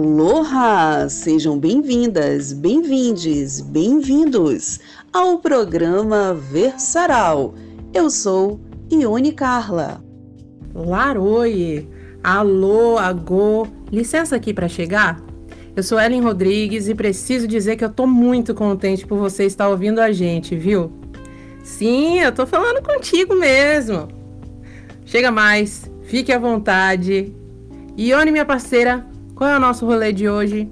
Aloha! Sejam bem-vindas, bem-vindes, bem-vindos ao programa Versaral. Eu sou Ione Carla. Laroie! Alô, agô! Licença aqui para chegar? Eu sou Ellen Rodrigues e preciso dizer que eu tô muito contente por você estar ouvindo a gente, viu? Sim, eu tô falando contigo mesmo. Chega mais, fique à vontade. Ione, minha parceira, qual é o nosso rolê de hoje?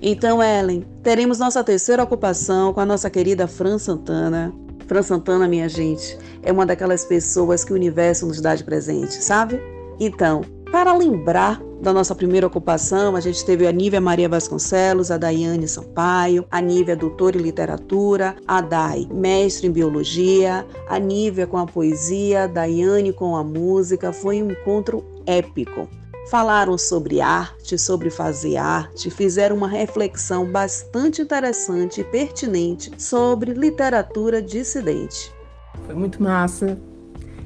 Então, Ellen, teremos nossa terceira ocupação com a nossa querida Fran Santana. Fran Santana, minha gente, é uma daquelas pessoas que o universo nos dá de presente, sabe? Então, para lembrar da nossa primeira ocupação, a gente teve a Nívia Maria Vasconcelos, a Daiane Sampaio, a Nívia doutora em literatura, a Dai mestre em biologia, a Nívia com a poesia, a Daiane com a música. Foi um encontro épico. Falaram sobre arte, sobre fazer arte, fizeram uma reflexão bastante interessante e pertinente sobre literatura dissidente. Foi muito massa.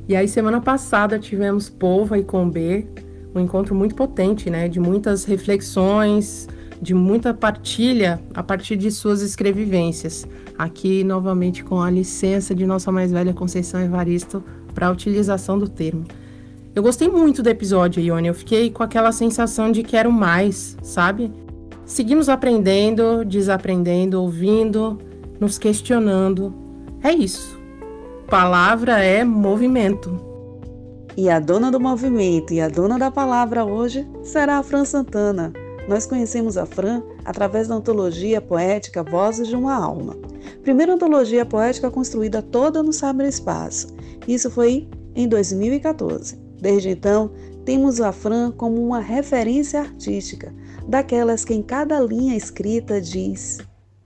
E aí, semana passada, tivemos Polva e Combê, um encontro muito potente, né? De muitas reflexões, de muita partilha a partir de suas escrevivências. Aqui, novamente, com a licença de nossa mais velha Conceição Evaristo para a utilização do termo. Eu gostei muito do episódio, Ione. Eu fiquei com aquela sensação de quero mais, sabe? Seguimos aprendendo, desaprendendo, ouvindo, nos questionando. É isso. Palavra é movimento. E a dona do movimento e a dona da palavra hoje será a Fran Santana. Nós conhecemos a Fran através da antologia poética Vozes de uma Alma. Primeira antologia poética construída toda no Espaço. Isso foi em 2014. Desde então, temos a Fran como uma referência artística, daquelas que em cada linha escrita diz,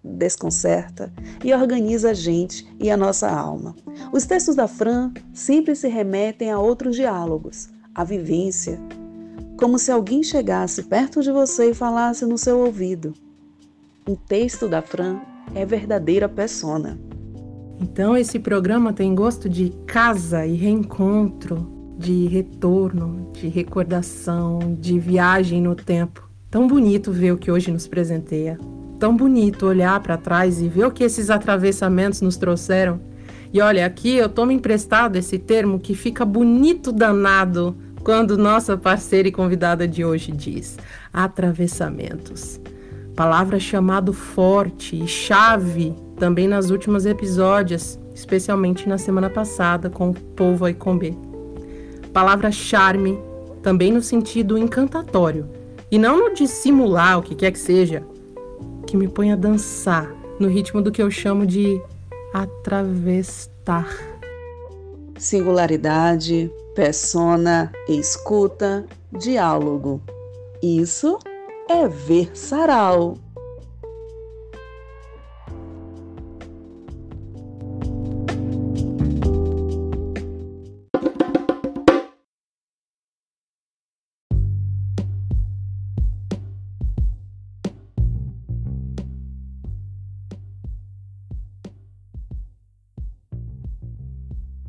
desconcerta e organiza a gente e a nossa alma. Os textos da Fran sempre se remetem a outros diálogos, à vivência, como se alguém chegasse perto de você e falasse no seu ouvido. Um texto da Fran é verdadeira persona. Então esse programa tem gosto de casa e reencontro, de retorno, de recordação, de viagem no tempo. Tão bonito ver o que hoje nos presenteia. Tão bonito olhar para trás e ver o que esses atravessamentos nos trouxeram. E olha, aqui eu tomo emprestado esse termo que fica bonito danado quando nossa parceira e convidada de hoje diz atravessamentos. Palavra chamado forte e chave também nas últimos episódios, especialmente na semana passada com o Povo e Combê palavra charme, também no sentido encantatório, e não no de simular o que quer que seja, que me põe a dançar no ritmo do que eu chamo de atravestar. Singularidade, persona, escuta, diálogo. Isso é ver sarau.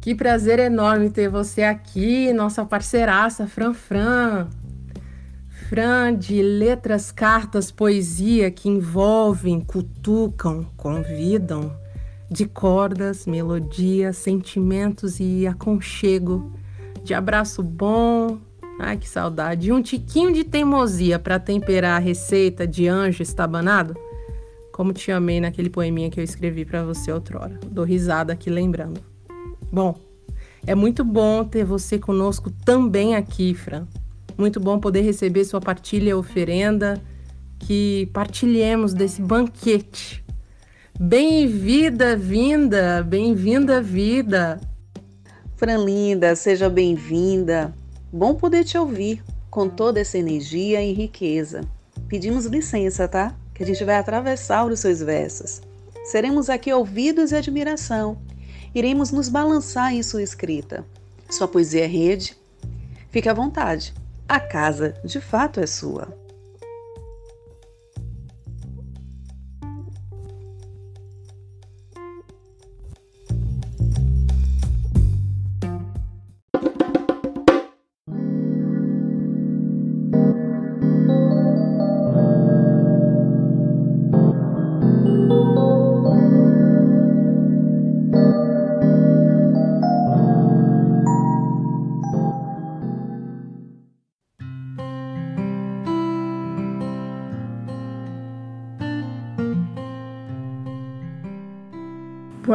Que prazer enorme ter você aqui, nossa parceiraça Fran Fran. Fran de letras, cartas, poesia que envolvem, cutucam, convidam, de cordas, melodias, sentimentos e aconchego, de abraço bom, ai que saudade, um tiquinho de teimosia para temperar a receita de anjo estabanado. Como te amei naquele poeminha que eu escrevi para você outrora. Dou risada aqui lembrando. Bom, é muito bom ter você conosco também aqui, Fran. Muito bom poder receber sua partilha oferenda, que partilhemos desse banquete. Bem-vinda, vinda, bem-vinda, vida. Fran linda, seja bem-vinda. Bom poder te ouvir com toda essa energia e riqueza. Pedimos licença, tá? Que a gente vai atravessar os seus versos. Seremos aqui ouvidos e admiração iremos nos balançar em sua escrita. Sua poesia é rede? Fique à vontade. A casa, de fato, é sua.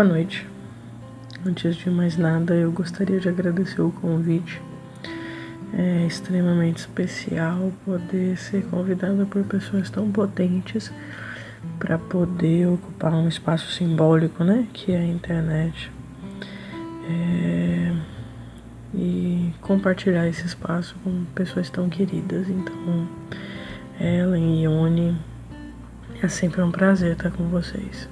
Boa noite. Antes de mais nada, eu gostaria de agradecer o convite. É extremamente especial poder ser convidada por pessoas tão potentes para poder ocupar um espaço simbólico, né, que é a internet. É... E compartilhar esse espaço com pessoas tão queridas. Então, Ellen e Ione, é sempre um prazer estar com vocês.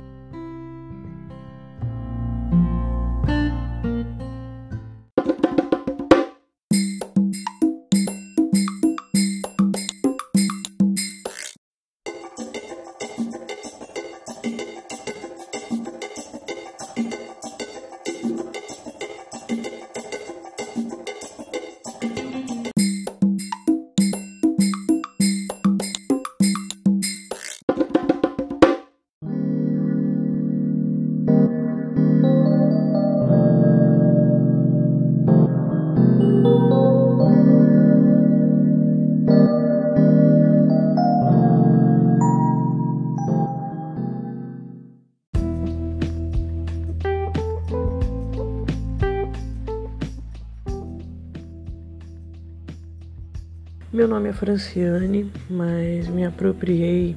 Meu nome é Franciane, mas me apropriei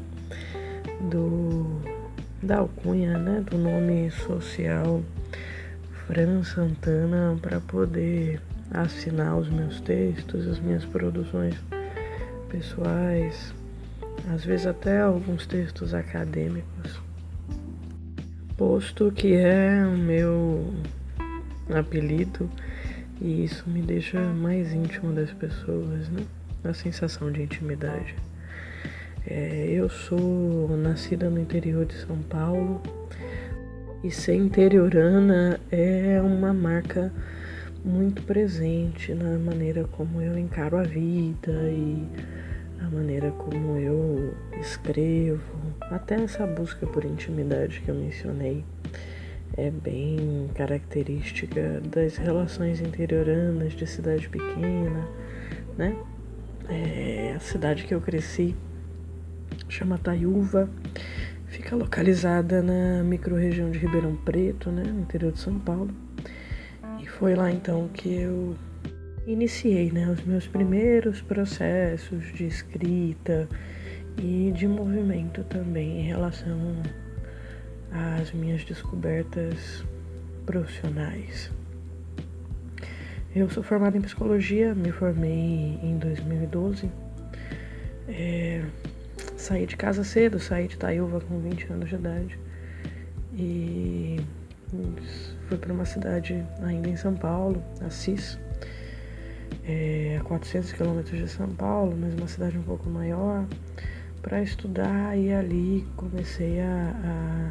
do da alcunha, né, do nome social Fran Santana para poder assinar os meus textos, as minhas produções pessoais, às vezes até alguns textos acadêmicos. Posto que é o meu apelido e isso me deixa mais íntimo das pessoas, né? A sensação de intimidade. É, eu sou nascida no interior de São Paulo e ser interiorana é uma marca muito presente na maneira como eu encaro a vida e a maneira como eu escrevo, até essa busca por intimidade que eu mencionei é bem característica das relações interioranas de cidade pequena, né? É, a cidade que eu cresci chama Taiúva, fica localizada na microrregião de Ribeirão Preto, né, no interior de São Paulo. E foi lá então que eu iniciei né, os meus primeiros processos de escrita e de movimento também em relação às minhas descobertas profissionais. Eu sou formada em psicologia, me formei em 2012. É, saí de casa cedo, saí de Itaúva com 20 anos de idade. E fui para uma cidade ainda em São Paulo, Assis, é, a 400 quilômetros de São Paulo, mas uma cidade um pouco maior, para estudar. E ali comecei a,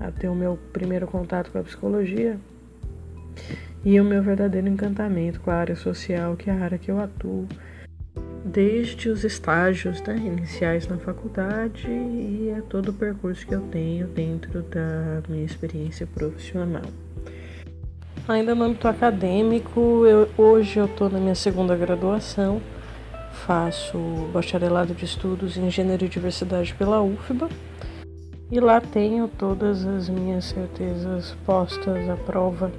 a, a ter o meu primeiro contato com a psicologia e o meu verdadeiro encantamento com a área social, que é a área que eu atuo, desde os estágios né, iniciais na faculdade e a todo o percurso que eu tenho dentro da minha experiência profissional. Ainda no âmbito acadêmico, eu, hoje eu estou na minha segunda graduação, faço bacharelado de estudos em gênero e diversidade pela UFBA e lá tenho todas as minhas certezas postas à prova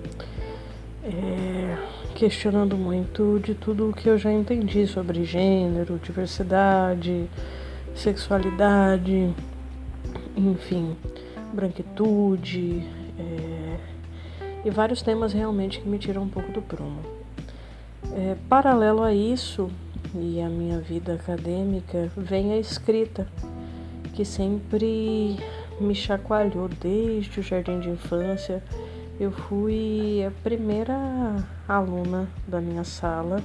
é, questionando muito de tudo o que eu já entendi sobre gênero, diversidade, sexualidade, enfim, branquitude é, e vários temas realmente que me tiram um pouco do prumo. É, paralelo a isso e a minha vida acadêmica vem a escrita, que sempre me chacoalhou desde o jardim de infância eu fui a primeira aluna da minha sala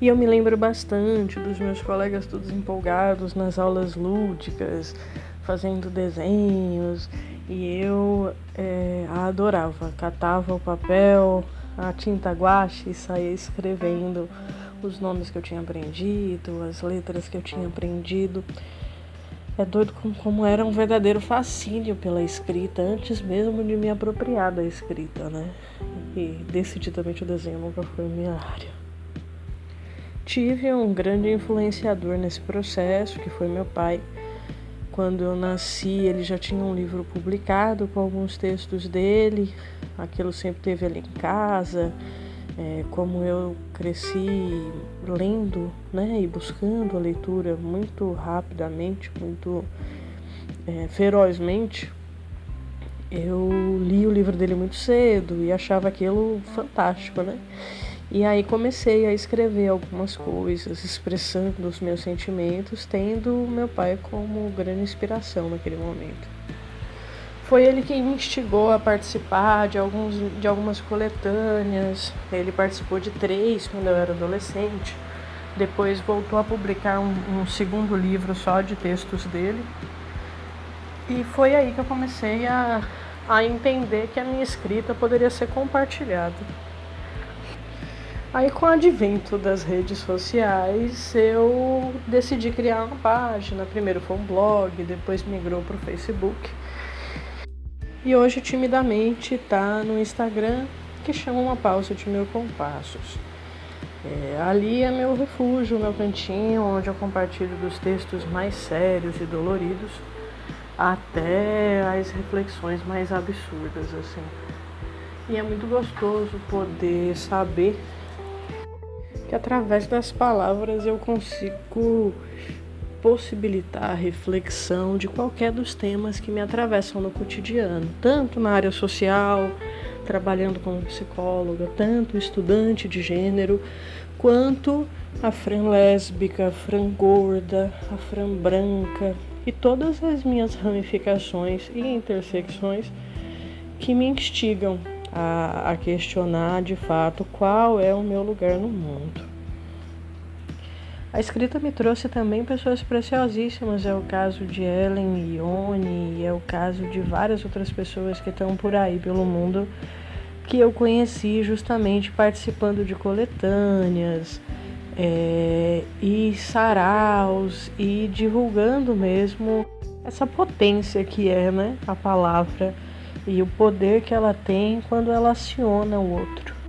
e eu me lembro bastante dos meus colegas todos empolgados nas aulas lúdicas, fazendo desenhos, e eu é, a adorava. Catava o papel, a tinta guache e saía escrevendo os nomes que eu tinha aprendido, as letras que eu tinha aprendido. É doido como, como era um verdadeiro fascínio pela escrita, antes mesmo de me apropriar da escrita, né? E decididamente o desenho nunca foi minha área. Tive um grande influenciador nesse processo, que foi meu pai, Quando eu nasci, ele já tinha um livro publicado com alguns textos dele. Aquilo sempre teve ali em casa. É, como eu cresci lendo né, e buscando a leitura muito rapidamente, muito é, ferozmente, eu li o livro dele muito cedo e achava aquilo fantástico, né? E aí comecei a escrever algumas coisas, expressando os meus sentimentos, tendo meu pai como grande inspiração naquele momento. Foi ele quem me instigou a participar de, alguns, de algumas coletâneas. Ele participou de três quando eu era adolescente. Depois voltou a publicar um, um segundo livro só de textos dele. E foi aí que eu comecei a, a entender que a minha escrita poderia ser compartilhada. Aí, com o advento das redes sociais, eu decidi criar uma página. Primeiro foi um blog, depois migrou para o Facebook. E hoje, timidamente, está no Instagram, que chama Uma Pausa de Mil Compassos. É, ali é meu refúgio, meu cantinho, onde eu compartilho dos textos mais sérios e doloridos até as reflexões mais absurdas, assim. E é muito gostoso poder saber que através das palavras eu consigo possibilitar a reflexão de qualquer dos temas que me atravessam no cotidiano, tanto na área social, trabalhando como psicóloga, tanto estudante de gênero, quanto a fran lésbica, a fran gorda, a fran branca e todas as minhas ramificações e intersecções que me instigam a, a questionar de fato qual é o meu lugar no mundo. A escrita me trouxe também pessoas preciosíssimas, é o caso de Ellen e Ione, é o caso de várias outras pessoas que estão por aí pelo mundo que eu conheci justamente participando de coletâneas é, e saraus e divulgando mesmo essa potência que é né, a palavra e o poder que ela tem quando ela aciona o outro.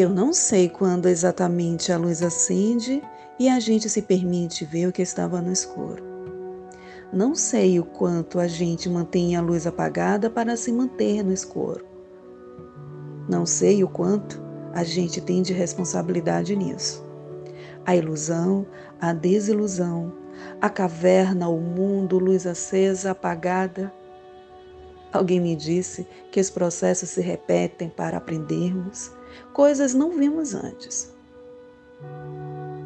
Eu não sei quando exatamente a luz acende e a gente se permite ver o que estava no escuro. Não sei o quanto a gente mantém a luz apagada para se manter no escuro. Não sei o quanto a gente tem de responsabilidade nisso. A ilusão, a desilusão, a caverna, o mundo, luz acesa, apagada. Alguém me disse que os processos se repetem para aprendermos coisas não vimos antes.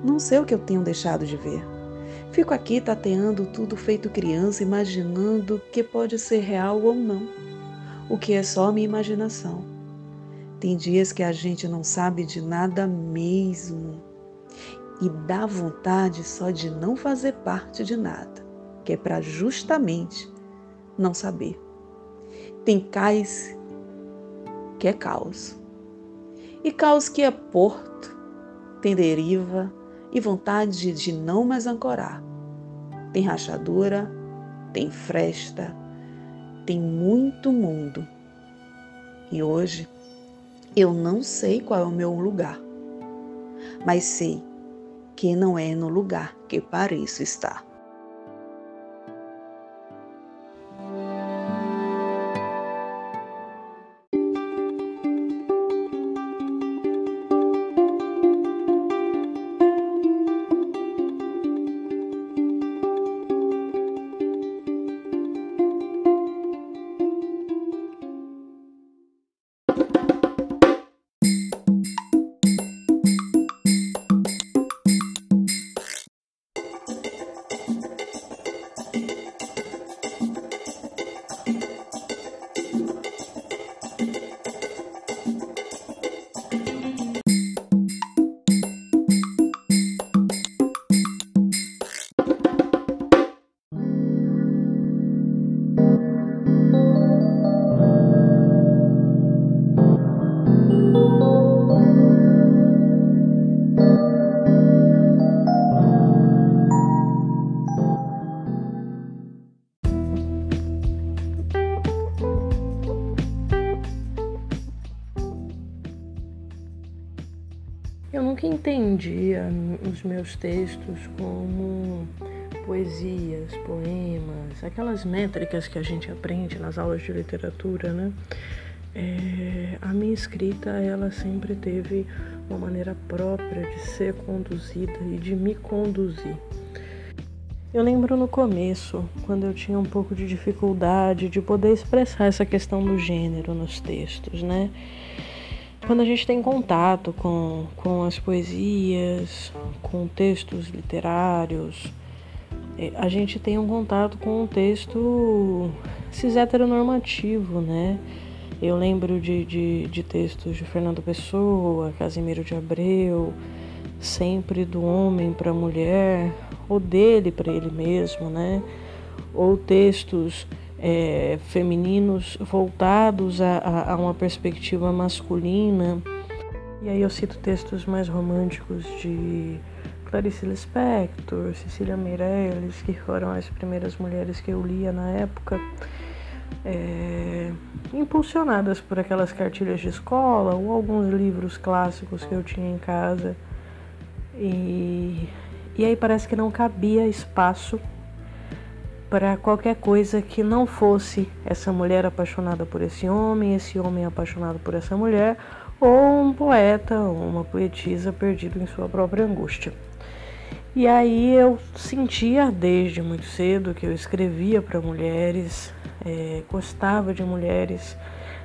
Não sei o que eu tenho deixado de ver. Fico aqui tateando tudo feito criança, imaginando que pode ser real ou não, o que é só minha imaginação. Tem dias que a gente não sabe de nada mesmo e dá vontade só de não fazer parte de nada, que é para justamente não saber. Tem cais que é caos e caos que é porto, tem deriva e vontade de não mais ancorar. Tem rachadura, tem fresta, tem muito mundo. E hoje eu não sei qual é o meu lugar, mas sei que não é no lugar que pareço estar. Entendia os meus textos como poesias, poemas, aquelas métricas que a gente aprende nas aulas de literatura, né? É, a minha escrita, ela sempre teve uma maneira própria de ser conduzida e de me conduzir. Eu lembro no começo, quando eu tinha um pouco de dificuldade de poder expressar essa questão do gênero nos textos, né? Quando a gente tem contato com, com as poesias, com textos literários, é, a gente tem um contato com um texto cis heteronormativo, né? Eu lembro de, de, de textos de Fernando Pessoa, Casimiro de Abreu, sempre do homem para a mulher, ou dele para ele mesmo, né? Ou textos é, femininos voltados a, a, a uma perspectiva masculina. E aí eu cito textos mais românticos de Clarice Lispector, Cecília Meirelles, que foram as primeiras mulheres que eu lia na época, é, impulsionadas por aquelas cartilhas de escola ou alguns livros clássicos que eu tinha em casa. E, e aí parece que não cabia espaço para qualquer coisa que não fosse essa mulher apaixonada por esse homem, esse homem apaixonado por essa mulher, ou um poeta ou uma poetisa perdido em sua própria angústia. E aí eu sentia desde muito cedo que eu escrevia para mulheres, é, gostava de mulheres,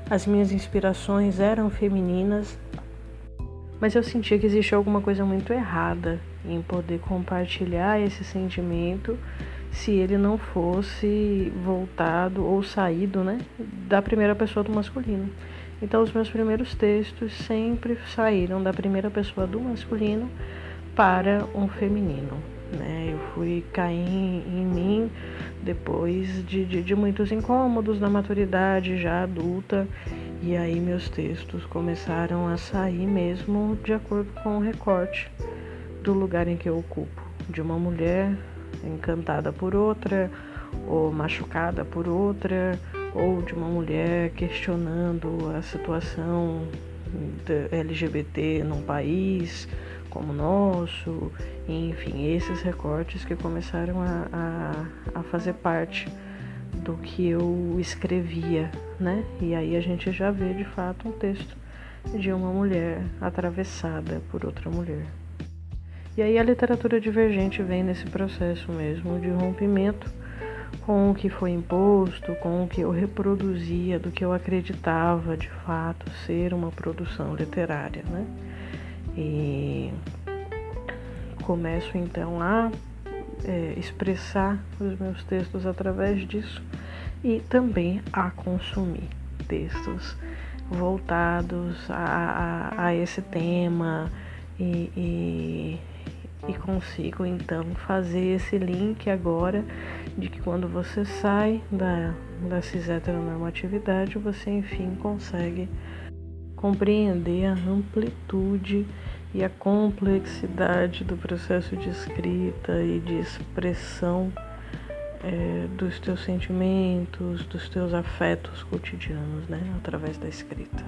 as minhas inspirações eram femininas, mas eu sentia que existia alguma coisa muito errada em poder compartilhar esse sentimento se ele não fosse voltado ou saído né, da primeira pessoa do masculino. Então, os meus primeiros textos sempre saíram da primeira pessoa do masculino para um feminino. Né? Eu fui cair em mim depois de, de, de muitos incômodos da maturidade já adulta, e aí meus textos começaram a sair mesmo de acordo com o recorte do lugar em que eu ocupo, de uma mulher encantada por outra, ou machucada por outra, ou de uma mulher questionando a situação LGBT num país como o nosso, enfim, esses recortes que começaram a, a, a fazer parte do que eu escrevia, né? E aí a gente já vê de fato um texto de uma mulher atravessada por outra mulher. E aí a literatura divergente vem nesse processo mesmo de rompimento com o que foi imposto, com o que eu reproduzia, do que eu acreditava de fato ser uma produção literária, né? E começo então a é, expressar os meus textos através disso e também a consumir textos voltados a, a, a esse tema e, e, e consigo então fazer esse link agora de que quando você sai da, da cis heteronormatividade, você enfim consegue compreender a amplitude e a complexidade do processo de escrita e de expressão é, dos teus sentimentos, dos teus afetos cotidianos, né, através da escrita.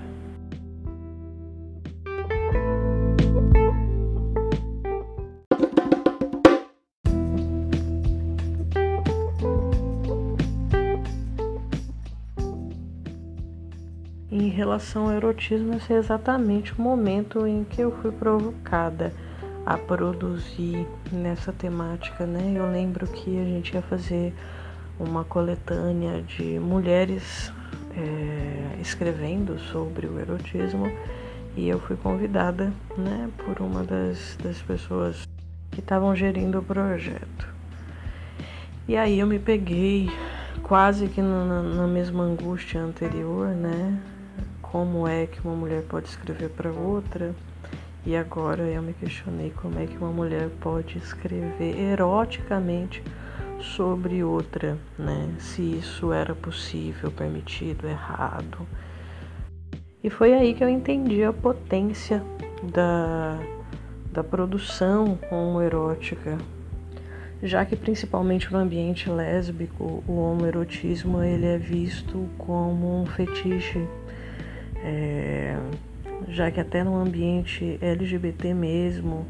Relação ao erotismo, esse é exatamente o momento em que eu fui provocada a produzir nessa temática, né? Eu lembro que a gente ia fazer uma coletânea de mulheres é, escrevendo sobre o erotismo e eu fui convidada, né, por uma das, das pessoas que estavam gerindo o projeto. E aí eu me peguei quase que na, na mesma angústia anterior, né? Como é que uma mulher pode escrever para outra. E agora eu me questionei como é que uma mulher pode escrever eroticamente sobre outra, né? Se isso era possível, permitido, errado. E foi aí que eu entendi a potência da, da produção homoerótica, já que principalmente no ambiente lésbico o homoerotismo ele é visto como um fetiche é, já que até no ambiente LGBT mesmo,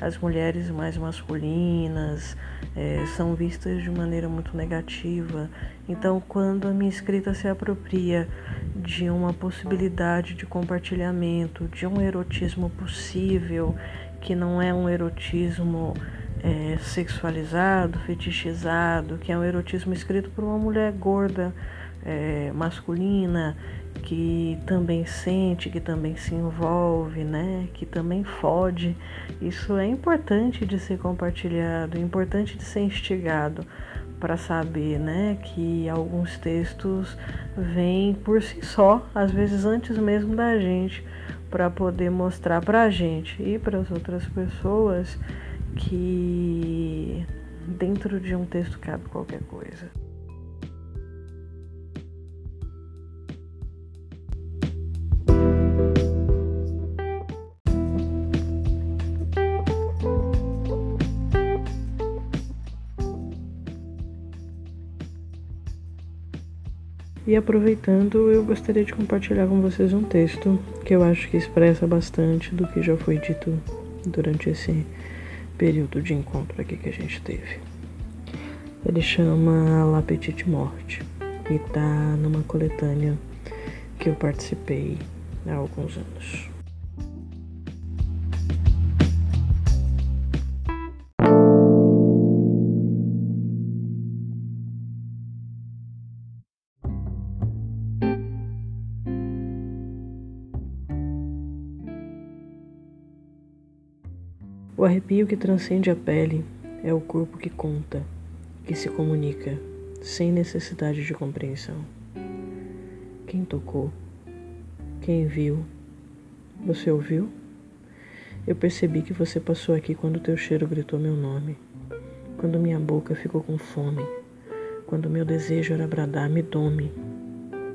as mulheres mais masculinas é, são vistas de maneira muito negativa. Então, quando a minha escrita se apropria de uma possibilidade de compartilhamento, de um erotismo possível, que não é um erotismo é, sexualizado, fetichizado, que é um erotismo escrito por uma mulher gorda, é, masculina, que também sente, que também se envolve, né? Que também fode. Isso é importante de ser compartilhado, importante de ser instigado para saber, né, que alguns textos vêm por si só, às vezes antes mesmo da gente, para poder mostrar para a gente e para as outras pessoas que dentro de um texto cabe qualquer coisa. E aproveitando, eu gostaria de compartilhar com vocês um texto que eu acho que expressa bastante do que já foi dito durante esse período de encontro aqui que a gente teve. Ele chama La Petite Morte e tá numa coletânea que eu participei há alguns anos. O arrepio que transcende a pele é o corpo que conta, que se comunica, sem necessidade de compreensão. Quem tocou? Quem viu? Você ouviu? Eu percebi que você passou aqui quando teu cheiro gritou meu nome, quando minha boca ficou com fome, quando meu desejo era bradar: me dome,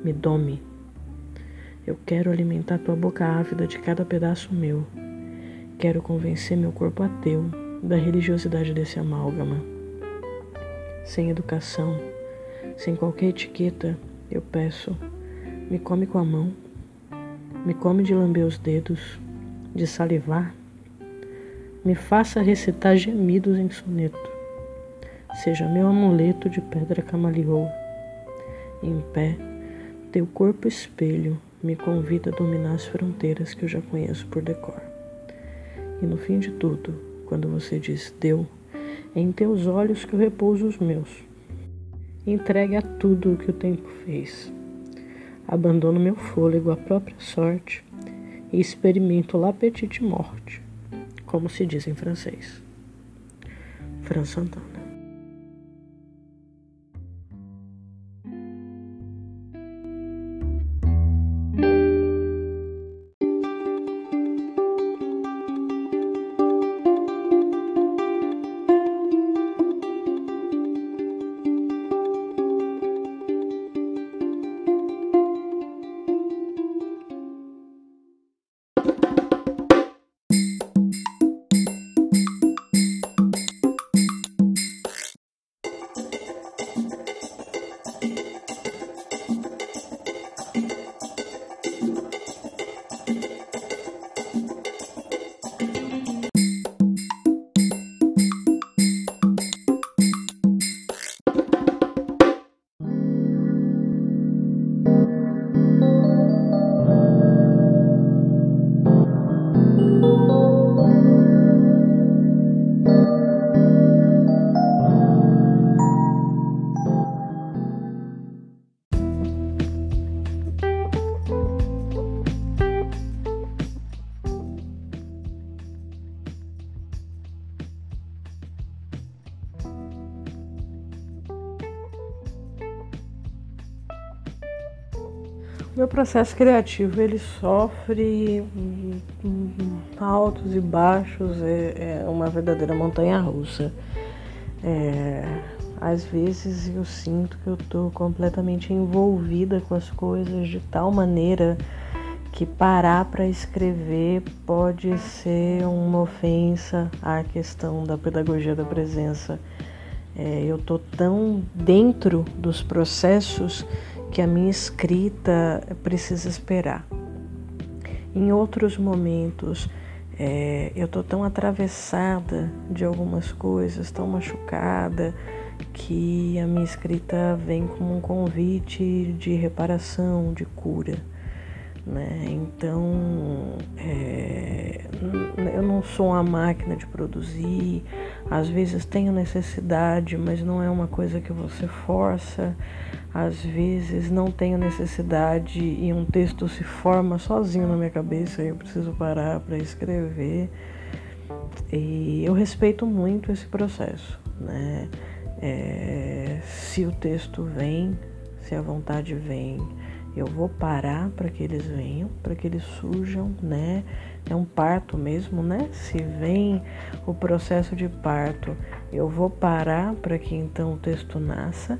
me dome. Eu quero alimentar tua boca ávida de cada pedaço meu Quero convencer meu corpo ateu da religiosidade desse amálgama. Sem educação, sem qualquer etiqueta, eu peço: me come com a mão, me come de lamber os dedos, de salivar, me faça recitar gemidos em soneto. Seja meu amuleto de pedra camaleou. Em pé, teu corpo espelho me convida a dominar as fronteiras que eu já conheço por decor. E no fim de tudo, quando você diz deu, é em teus olhos que eu repouso os meus. Entregue a tudo o que o tempo fez. Abandono meu fôlego à própria sorte e experimento la petite morte, como se diz em francês. Fran Santana. Processo criativo ele sofre altos e baixos, é, é uma verdadeira montanha russa. É, às vezes eu sinto que eu estou completamente envolvida com as coisas de tal maneira que parar para escrever pode ser uma ofensa à questão da pedagogia da presença. É, eu estou tão dentro dos processos que a minha escrita precisa esperar. Em outros momentos, é, eu tô tão atravessada de algumas coisas, tão machucada, que a minha escrita vem como um convite de reparação, de cura. Né? Então, é, eu não sou uma máquina de produzir, às vezes tenho necessidade, mas não é uma coisa que você força, às vezes não tenho necessidade e um texto se forma sozinho na minha cabeça e eu preciso parar para escrever. E eu respeito muito esse processo, né? É, se o texto vem, se a vontade vem, eu vou parar para que eles venham, para que eles surjam, né? É um parto mesmo, né? Se vem o processo de parto, eu vou parar para que então o texto nasça,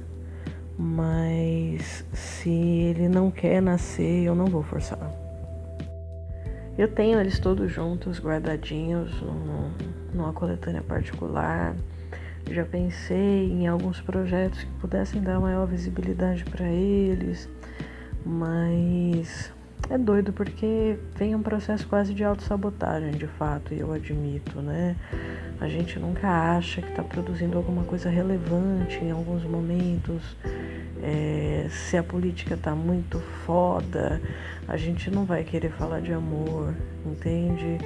mas se ele não quer nascer, eu não vou forçar. Eu tenho eles todos juntos, guardadinhos, numa coletânea particular. Já pensei em alguns projetos que pudessem dar maior visibilidade para eles mas é doido porque vem um processo quase de autossabotagem, de fato, e eu admito, né? A gente nunca acha que está produzindo alguma coisa relevante em alguns momentos. É, se a política está muito foda, a gente não vai querer falar de amor, entende?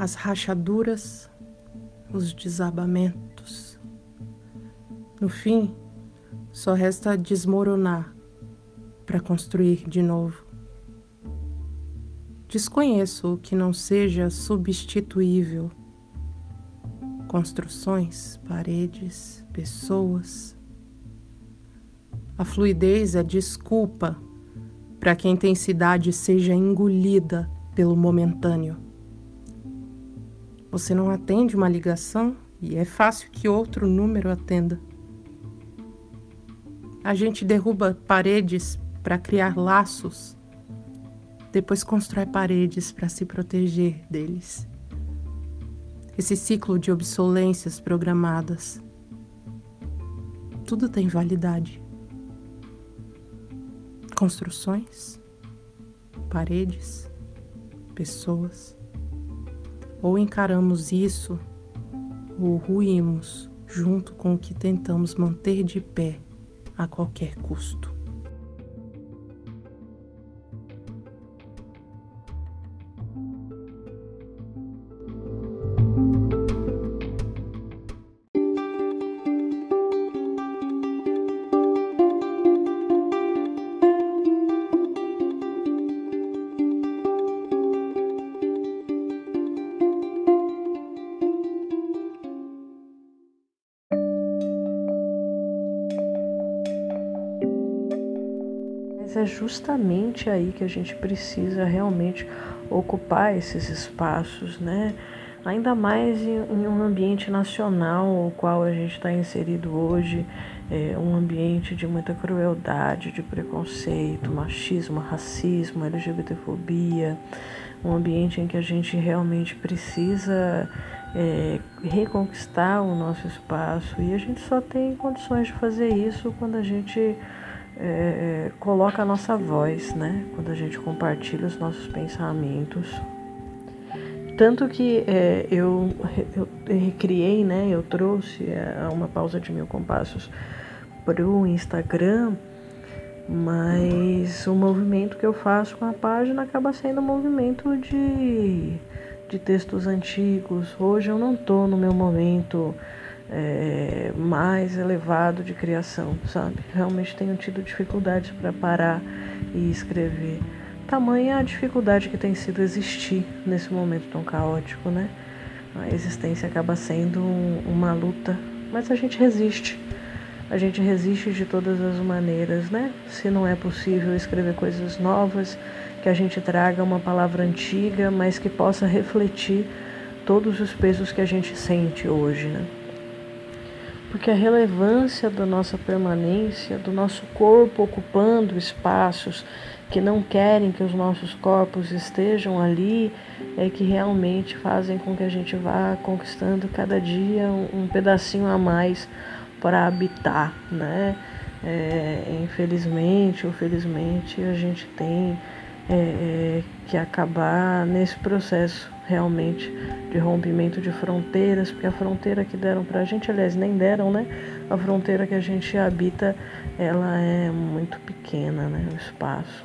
As rachaduras, os desabamentos. No fim, só resta desmoronar para construir de novo. Desconheço o que não seja substituível. Construções, paredes, pessoas. A fluidez é desculpa para que a intensidade seja engolida pelo momentâneo. Você não atende uma ligação e é fácil que outro número atenda. A gente derruba paredes para criar laços, depois constrói paredes para se proteger deles. Esse ciclo de obsolências programadas. Tudo tem validade. Construções, paredes, pessoas. Ou encaramos isso ou ruímos junto com o que tentamos manter de pé a qualquer custo. Justamente aí que a gente precisa realmente ocupar esses espaços, né? Ainda mais em, em um ambiente nacional, o qual a gente está inserido hoje, é um ambiente de muita crueldade, de preconceito, machismo, racismo, LGBTfobia, um ambiente em que a gente realmente precisa é, reconquistar o nosso espaço e a gente só tem condições de fazer isso quando a gente é, coloca a nossa voz, né? Quando a gente compartilha os nossos pensamentos. Tanto que é, eu, eu recriei, né? Eu trouxe é, uma pausa de mil compassos para o Instagram, mas o movimento que eu faço com a página acaba sendo um movimento de, de textos antigos. Hoje eu não estou no meu momento é, mais elevado de criação, sabe? Realmente tenho tido dificuldades para parar e escrever. Tamanha a dificuldade que tem sido existir nesse momento tão caótico, né? A existência acaba sendo um, uma luta, mas a gente resiste. A gente resiste de todas as maneiras, né? Se não é possível escrever coisas novas, que a gente traga uma palavra antiga, mas que possa refletir todos os pesos que a gente sente hoje, né? Porque a relevância da nossa permanência, do nosso corpo ocupando espaços que não querem que os nossos corpos estejam ali, é que realmente fazem com que a gente vá conquistando cada dia um, pedacinho a mais para habitar, né? É, infelizmente ou felizmente a gente tem é, é, que acabar nesse processo realmente de rompimento de fronteiras, porque a fronteira que deram para a gente, aliás, nem deram, né? A fronteira que a gente habita, ela é muito pequena, né? O espaço.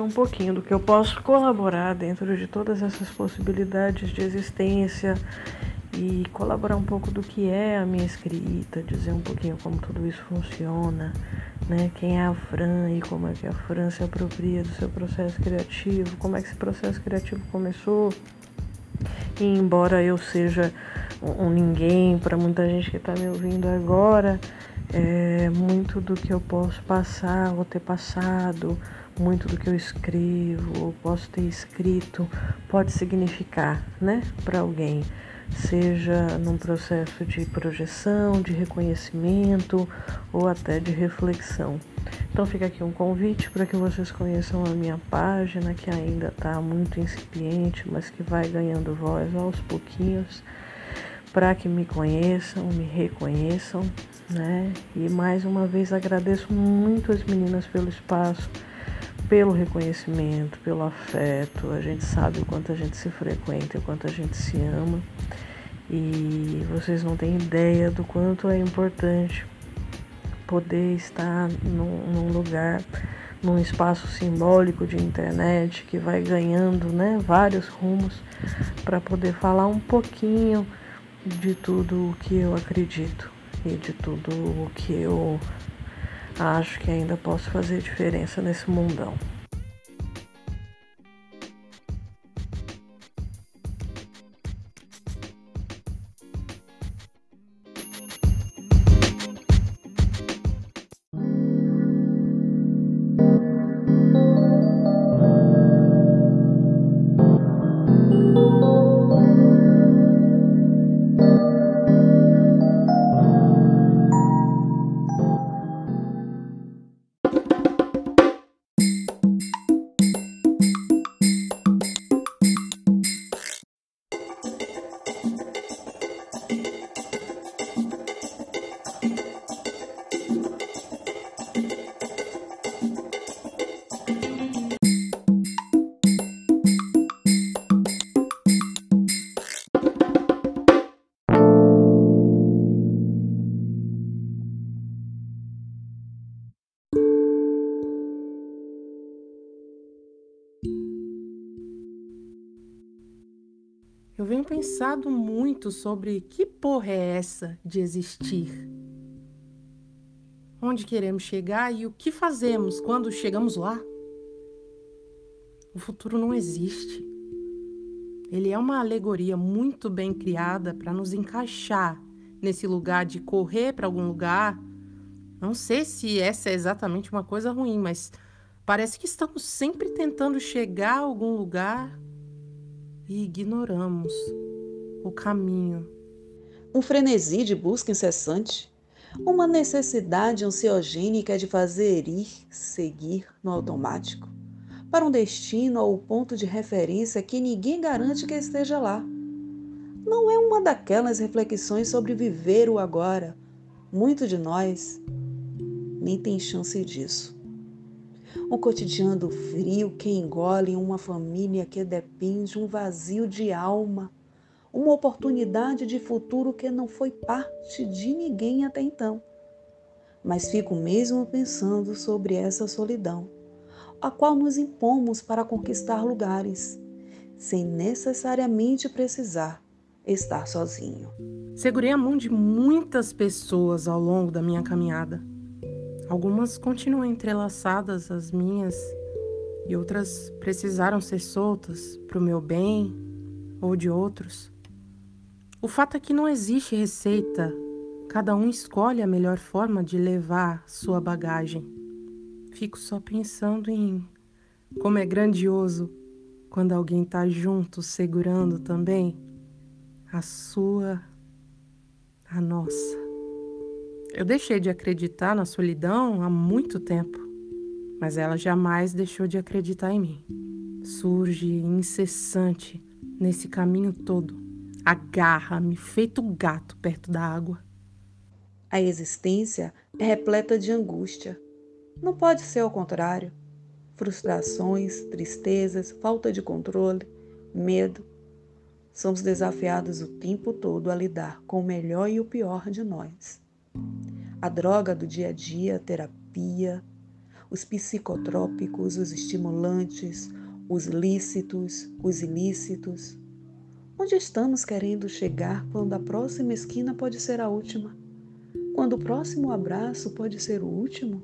Um pouquinho do que eu posso colaborar dentro de todas essas possibilidades de existência e colaborar um pouco do que é a minha escrita, dizer um pouquinho como tudo isso funciona, né? Quem é a Fran e como é que a Fran se apropria do seu processo criativo, como é que esse processo criativo começou. E embora eu seja um ninguém para muita gente que está me ouvindo agora, é muito do que eu posso passar ou ter passado muito do que eu escrevo ou posso ter escrito pode significar, né, para alguém, seja num processo de projeção, de reconhecimento ou até de reflexão. Então fica aqui um convite para que vocês conheçam a minha página, que ainda está muito incipiente, mas que vai ganhando voz aos pouquinhos, para que me conheçam, me reconheçam, né? E mais uma vez agradeço muito as meninas pelo espaço pelo reconhecimento, pelo afeto. A gente sabe o quanto a gente se frequenta, o quanto a gente se ama. E vocês não têm ideia do quanto é importante poder estar num, num lugar, num espaço simbólico de internet que vai ganhando né, vários rumos para poder falar um pouquinho de tudo o que eu acredito e de tudo o que eu acho que ainda posso fazer diferença nesse mundão. Eu venho pensado muito sobre que porra é essa de existir. Onde queremos chegar e o que fazemos quando chegamos lá? O futuro não existe. Ele é uma alegoria muito bem criada para nos encaixar nesse lugar de correr para algum lugar. Não sei se essa é exatamente uma coisa ruim, mas parece que estamos sempre tentando chegar a algum lugar e ignoramos o caminho. Um frenesi de busca incessante, uma necessidade ansiogênica de fazer ir, seguir no automático, para um destino ou ponto de referência que ninguém garante que esteja lá. Não é uma daquelas reflexões sobre viver o agora. Muito de nós nem tem chance disso um cotidiano frio que engole uma família que depende, um vazio de alma, uma oportunidade de futuro que não foi parte de ninguém até então. Mas fico mesmo pensando sobre essa solidão, a qual nos impomos para conquistar lugares, sem necessariamente precisar estar sozinho. Segurei a mão de muitas pessoas ao longo da minha caminhada. Algumas continuam entrelaçadas às minhas e outras precisaram ser soltas para o meu bem ou de outros. O fato é que não existe receita, cada um escolhe a melhor forma de levar sua bagagem. Fico só pensando em como é grandioso quando alguém está junto, segurando também a sua, a nossa. Eu deixei de acreditar na solidão há muito tempo, mas ela jamais deixou de acreditar em mim. Surge incessante nesse caminho todo, agarra-me feito gato perto da água. A existência é repleta de angústia. Não pode ser ao contrário. Frustrações, tristezas, falta de controle, medo, Somos desafiados o tempo todo a lidar com o melhor e o pior de nós. A droga do dia a dia, a terapia, os psicotrópicos, os estimulantes, os lícitos, os ilícitos. Onde estamos querendo chegar quando a próxima esquina pode ser a última? Quando o próximo abraço pode ser o último?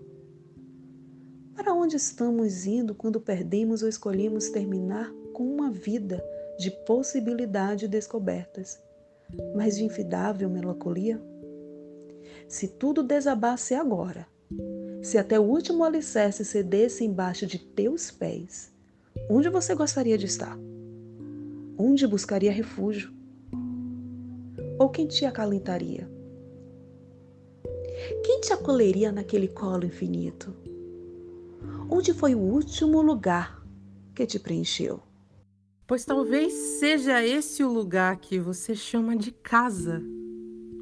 Para onde estamos indo quando perdemos ou escolhemos terminar com uma vida? de possibilidade descobertas, mas de infidável melancolia? Se tudo desabasse agora, se até o último alicerce cedesse embaixo de teus pés, onde você gostaria de estar? Onde buscaria refúgio? Ou quem te acalentaria? Quem te acolheria naquele colo infinito? Onde foi o último lugar que te preencheu? Pois talvez seja esse o lugar que você chama de casa.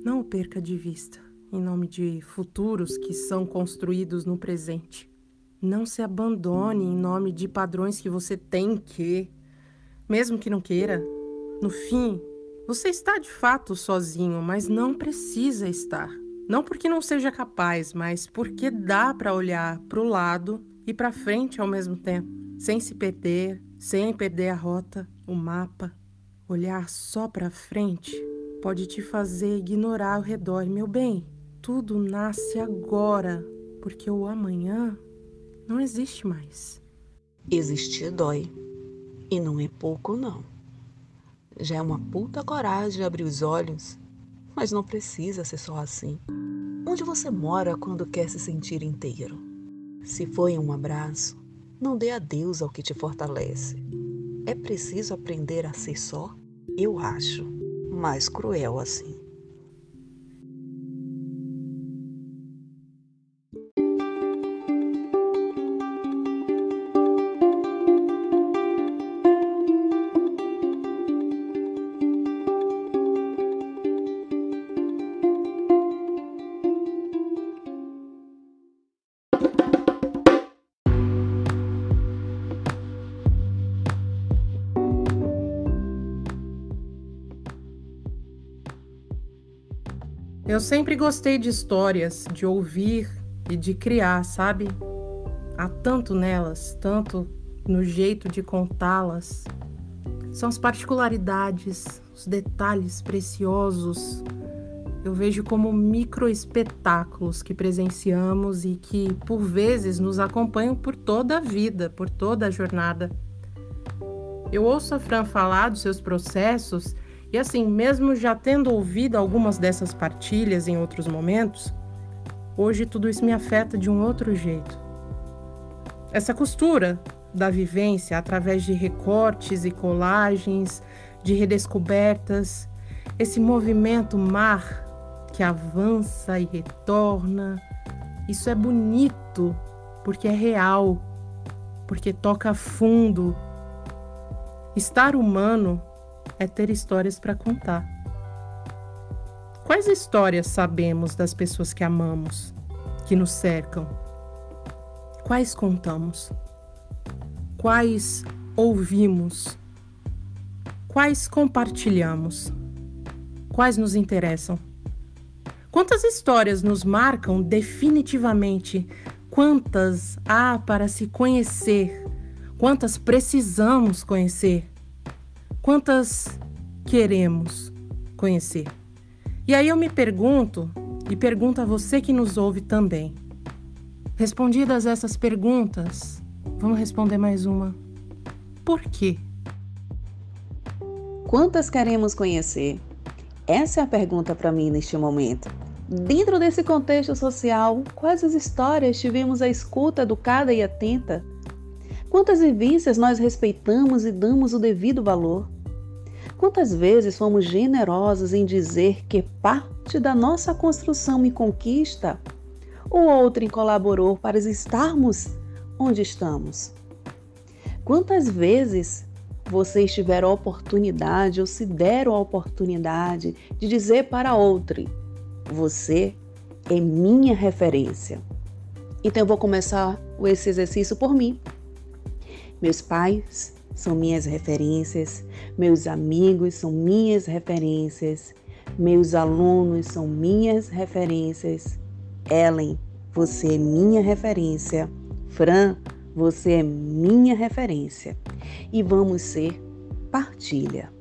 Não o perca de vista, em nome de futuros que são construídos no presente. Não se abandone em nome de padrões que você tem que, mesmo que não queira. No fim, você está de fato sozinho, mas não precisa estar. Não porque não seja capaz, mas porque dá para olhar para o lado e para frente ao mesmo tempo, sem se perder, sem perder a rota, o mapa, olhar só para frente pode te fazer ignorar o redor. Meu bem, tudo nasce agora, porque o amanhã não existe mais. Existir dói. E não é pouco, não. Já é uma puta coragem abrir os olhos, mas não precisa ser só assim. Onde você mora quando quer se sentir inteiro? Se foi um abraço, não dê adeus ao que te fortalece. É preciso aprender a ser só? Eu acho mais cruel assim. Eu sempre gostei de histórias, de ouvir e de criar, sabe? Há tanto nelas, tanto no jeito de contá-las. São as particularidades, os detalhes preciosos. Eu vejo como micro espetáculos que presenciamos e que, por vezes, nos acompanham por toda a vida, por toda a jornada. Eu ouço a Fran falar dos seus processos e assim, mesmo já tendo ouvido algumas dessas partilhas em outros momentos, hoje tudo isso me afeta de um outro jeito. Essa costura da vivência através de recortes e colagens, de redescobertas, esse movimento mar que avança e retorna, isso é bonito porque é real, porque toca fundo. Estar humano é ter histórias para contar. Quais histórias sabemos das pessoas que amamos, que nos cercam? Quais contamos? Quais ouvimos? Quais compartilhamos? Quais nos interessam? Quantas histórias nos marcam definitivamente? Quantas há para se conhecer? Quantas precisamos conhecer? Quantas queremos conhecer. E aí eu me pergunto, e pergunto a você que nos ouve também. Respondidas essas perguntas, vamos responder mais uma. Por quê? Quantas queremos conhecer? Essa é a pergunta para mim neste momento. Dentro desse contexto social, quais as histórias tivemos a escuta educada e atenta? Quantas vivências nós respeitamos e damos o devido valor? Quantas vezes fomos generosos em dizer que parte da nossa construção e conquista o outro colaborou para estarmos onde estamos? Quantas vezes vocês tiveram a oportunidade ou se deram a oportunidade de dizer para outro: Você é minha referência? Então eu vou começar esse exercício por mim. Meus pais são minhas referências, meus amigos são minhas referências, meus alunos são minhas referências. Ellen, você é minha referência. Fran, você é minha referência. E vamos ser partilha.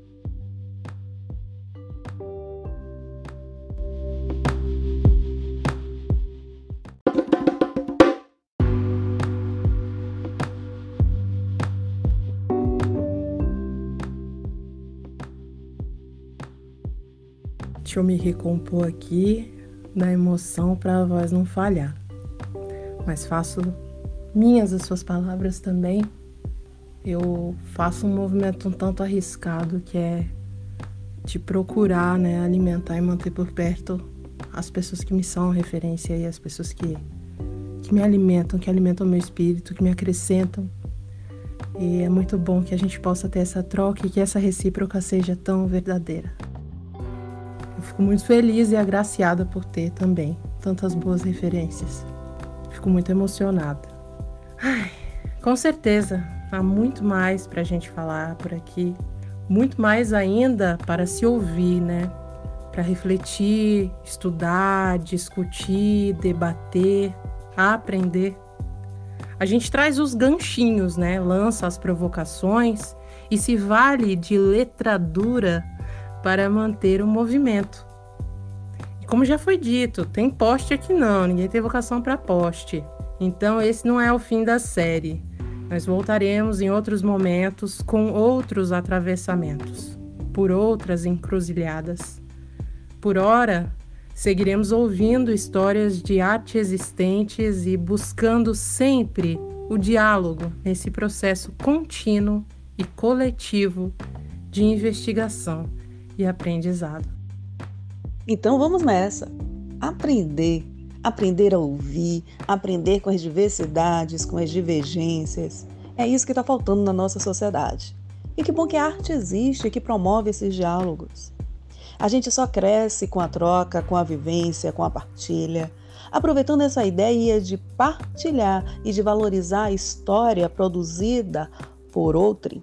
Deixa eu me recompor aqui da emoção para a voz não falhar. Mas faço minhas as suas palavras também. Eu faço um movimento um tanto arriscado que é de procurar, né, alimentar e manter por perto as pessoas que me são referência e as pessoas que que me alimentam, que alimentam meu espírito, que me acrescentam. E é muito bom que a gente possa ter essa troca e que essa recíproca seja tão verdadeira. Fico muito feliz e agraciada por ter também tantas boas referências. Fico muito emocionada. Ai, com certeza, há muito mais para a gente falar por aqui, muito mais ainda para se ouvir, né? Para refletir, estudar, discutir, debater, aprender. A gente traz os ganchinhos, né? Lança as provocações e se vale de letra dura para manter o movimento. E como já foi dito, tem poste aqui não, ninguém tem vocação para poste. Então esse não é o fim da série. Nós voltaremos em outros momentos com outros atravessamentos, por outras encruzilhadas. Por hora, seguiremos ouvindo histórias de arte existentes e buscando sempre o diálogo nesse processo contínuo e coletivo de investigação e aprendizado. Então vamos nessa. Aprender, aprender a ouvir, aprender com as diversidades, com as divergências. É isso que está faltando na nossa sociedade. E que bom que a arte existe, que promove esses diálogos. A gente só cresce com a troca, com a vivência, com a partilha, aproveitando essa ideia de partilhar e de valorizar a história produzida por outro.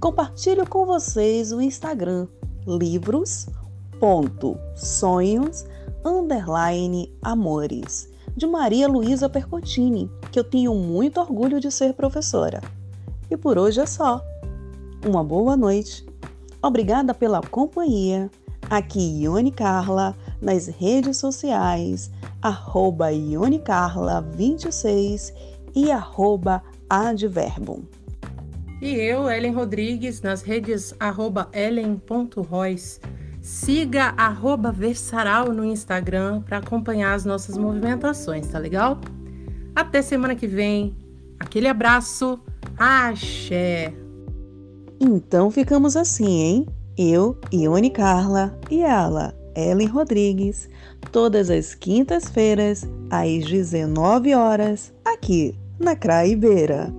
Compartilho com vocês o Instagram livros.sonhos underline amores de Maria Luísa Percotini, que eu tenho muito orgulho de ser professora. E por hoje é só. Uma boa noite. Obrigada pela companhia. Aqui Ione Carla nas redes sociais, arroba Ione Carla 26 e arroba adverbum. E eu, Ellen Rodrigues, nas redes ellen.royce. Siga arroba Versaral no Instagram para acompanhar as nossas movimentações, tá legal? Até semana que vem. Aquele abraço. Axé! Então ficamos assim, hein? Eu, Ione Carla e ela, Ellen Rodrigues, todas as quintas-feiras, às 19 horas, aqui na Craibeira.